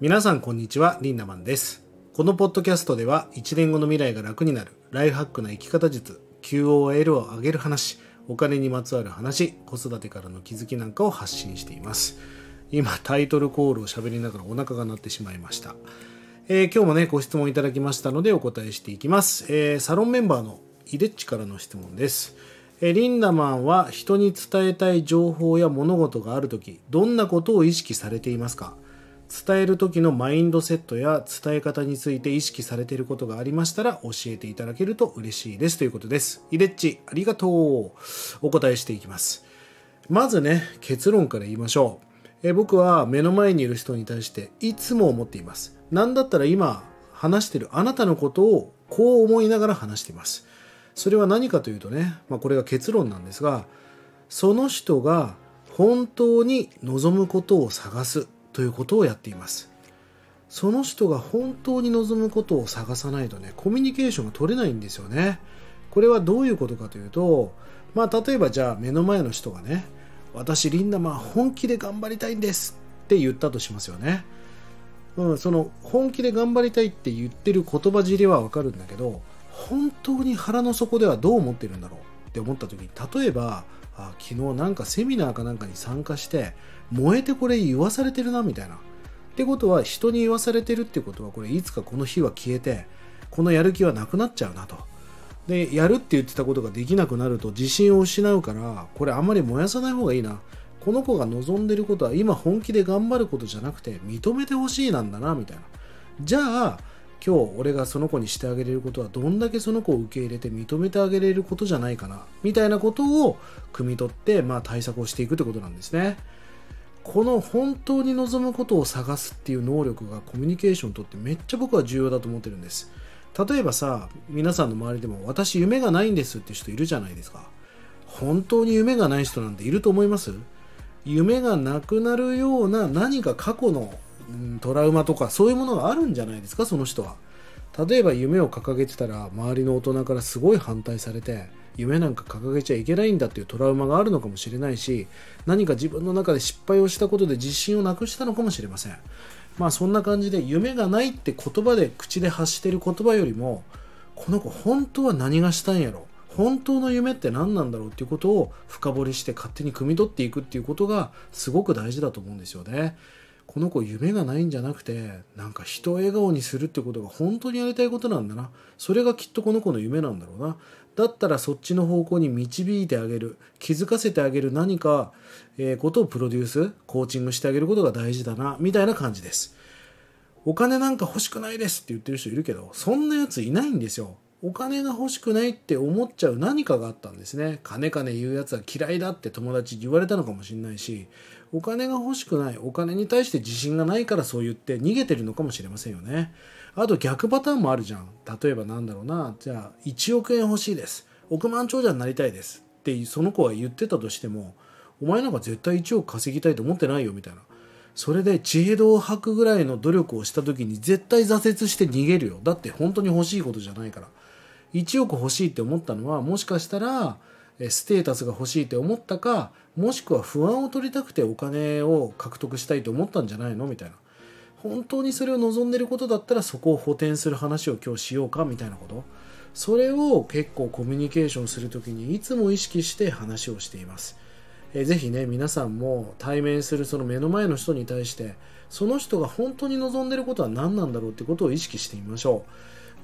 皆さんこんにちはリンダマンです。このポッドキャストでは1年後の未来が楽になるライフハックな生き方術 QOL を上げる話お金にまつわる話子育てからの気づきなんかを発信しています。今タイトルコールを喋りながらお腹が鳴ってしまいました、えー、今日もねご質問いただきましたのでお答えしていきます、えー、サロンメンバーのイデッチからの質問です。えリンダマンは人に伝えたい情報や物事があるときどんなことを意識されていますか？伝える時のマインドセットや伝え方について意識されていることがありましたら教えていただけると嬉しいですということです。イレッチ、ありがとう。お答えしていきます。まずね、結論から言いましょう。え僕は目の前にいる人に対していつも思っています。なんだったら今話してるあなたのことをこう思いながら話しています。それは何かというとね、まあ、これが結論なんですが、その人が本当に望むことを探すということをやっています。その人が本当に望むことを探さないとねコミュニケーションが取れないんですよね。これはどういうことかというとまあ例えばじゃあ目の前の人がね私リンダマン本気で頑張りたいんですって言ったとしますよね。うん、その本気で頑張りたいって言ってる言葉尻はわかるんだけど本当に腹の底ではどう思ってるんだろうって思った時に例えばあ昨日なんかセミナーかなんかに参加して燃えてこれ言わされてるなみたいな。ってことは人に言わされてるってことはこれいつかこの日は消えてこのやる気はなくなっちゃうなと。でやるって言ってたことができなくなると自信を失うからこれあんまり燃やさない方がいいな。この子が望んでることは今本気で頑張ることじゃなくて認めてほしいなんだなみたいな。じゃあ今日俺がその子にしてあげれることはどんだけその子を受け入れて認めてあげれることじゃないかなみたいなことを汲み取って、まあ、対策をしていくってことなんですね。この本当に望むことを探すっていう能力がコミュニケーションとってめっちゃ僕は重要だと思ってるんです。例えばさ皆さんの周りでも私夢がないんですって人いるじゃないですか。本当に夢がない人なんていると思います？夢がなくなるような何か過去のトラウマとかそういうものがあるんじゃないですかその人は。例えば夢を掲げてたら周りの大人からすごい反対されて夢なんか掲げちゃいけないんだっていうトラウマがあるのかもしれないし何か自分の中で失敗をしたことで自信をなくしたのかもしれません。まあそんな感じで夢がないって言葉で口で発してる言葉よりもこの子本当は何がしたんやろ？本当の夢って何なんだろうっていうことを深掘りして勝手に汲み取っていくっていうことがすごく大事だと思うんですよね。この子夢がないんじゃなくてなんか人を笑顔にするってことが本当にやりたいことなんだな。それがきっとこの子の夢なんだろうな。だったらそっちの方向に導いてあげる。気づかせてあげる。何か、え、ことをプロデュースコーチングしてあげることが大事だな。みたいな感じです。お金なんか欲しくないですって言ってる人いるけどそんなやついないんですよ。お金が欲しくないって思っちゃう何かがあったんですね。金金言うやつは嫌いだって友達に言われたのかもしれないしお金が欲しくないお金に対して自信がないからそう言って逃げてるのかもしれませんよね。あと逆パターンもあるじゃん。例えばなんだろうな。じゃあ1億円欲しいです。億万長者になりたいです。ってその子は言ってたとしてもお前なんか絶対1億稼ぎたいと思ってないよみたいな。それで地平道を吐くぐらいの努力をした時に絶対挫折して逃げるよ。だって本当に欲しいことじゃないから。1億欲しいって思ったのはもしかしたらステータスが欲しいって思ったかもしくは不安を取りたくてお金を獲得したいと思ったんじゃないの？みたいな。本当にそれを望んでることだったらそこを補填する話を今日しようかみたいなこと。それを結構コミュニケーションする時にいつも意識して話をしています。えぜひね皆さんも対面するその目の前の人に対してその人が本当に望んでることは何なんだろうってことを意識してみましょう。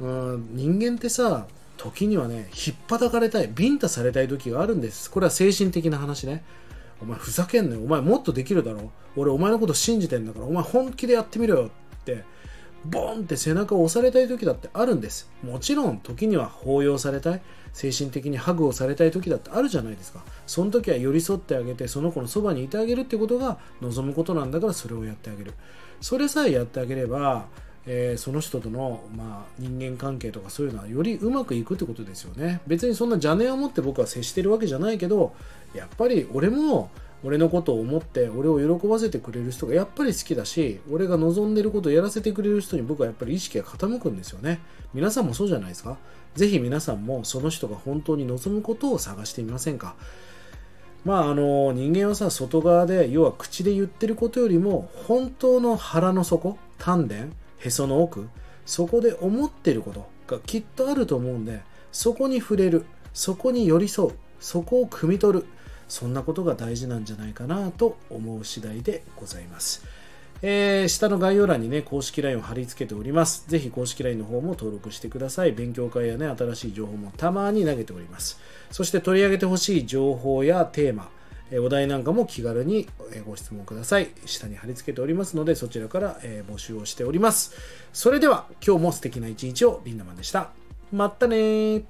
うん人間ってさ時にはね、引っ叩かれたい、ビンタされたい時があるんです。これは精神的な話ね。お前ふざけんなよ。お前もっとできるだろ。俺お前のこと信じてんだから、お前本気でやってみろよって、ボンって背中を押されたい時だってあるんです。もちろん時には抱擁されたい、精神的にハグをされたい時だってあるじゃないですか。その時は寄り添ってあげて、その子のそばにいてあげるってことが望むことなんだからそれをやってあげる。それさえやってあげれば、えー、その人との、まあ、人間関係とかそういうのはよりうまくいくってことですよね。別にそんな邪念を持って僕は接してるわけじゃないけどやっぱり俺も俺のことを思って俺を喜ばせてくれる人がやっぱり好きだし俺が望んでることをやらせてくれる人に僕はやっぱり意識が傾くんですよね。皆さんもそうじゃないですか。ぜひ皆さんもその人が本当に望むことを探してみませんか。まああの人間はさ外側で要は口で言ってることよりも本当の腹の底丹田へその奥そこで思ってることがきっとあると思うんでそこに触れるそこに寄り添うそこを汲み取るそんなことが大事なんじゃないかなと思う次第でございます。えー、下の概要欄にね、公式 LINE を貼り付けております。ぜひ公式 LINE の方も登録してください。勉強会やね、新しい情報もたまに投げております。そして取り上げてほしい情報やテーマ、お題なんかも気軽にご質問ください。下に貼り付けておりますので、そちらから募集をしております。それでは、今日も素敵な一日をリンダマンでした。まったね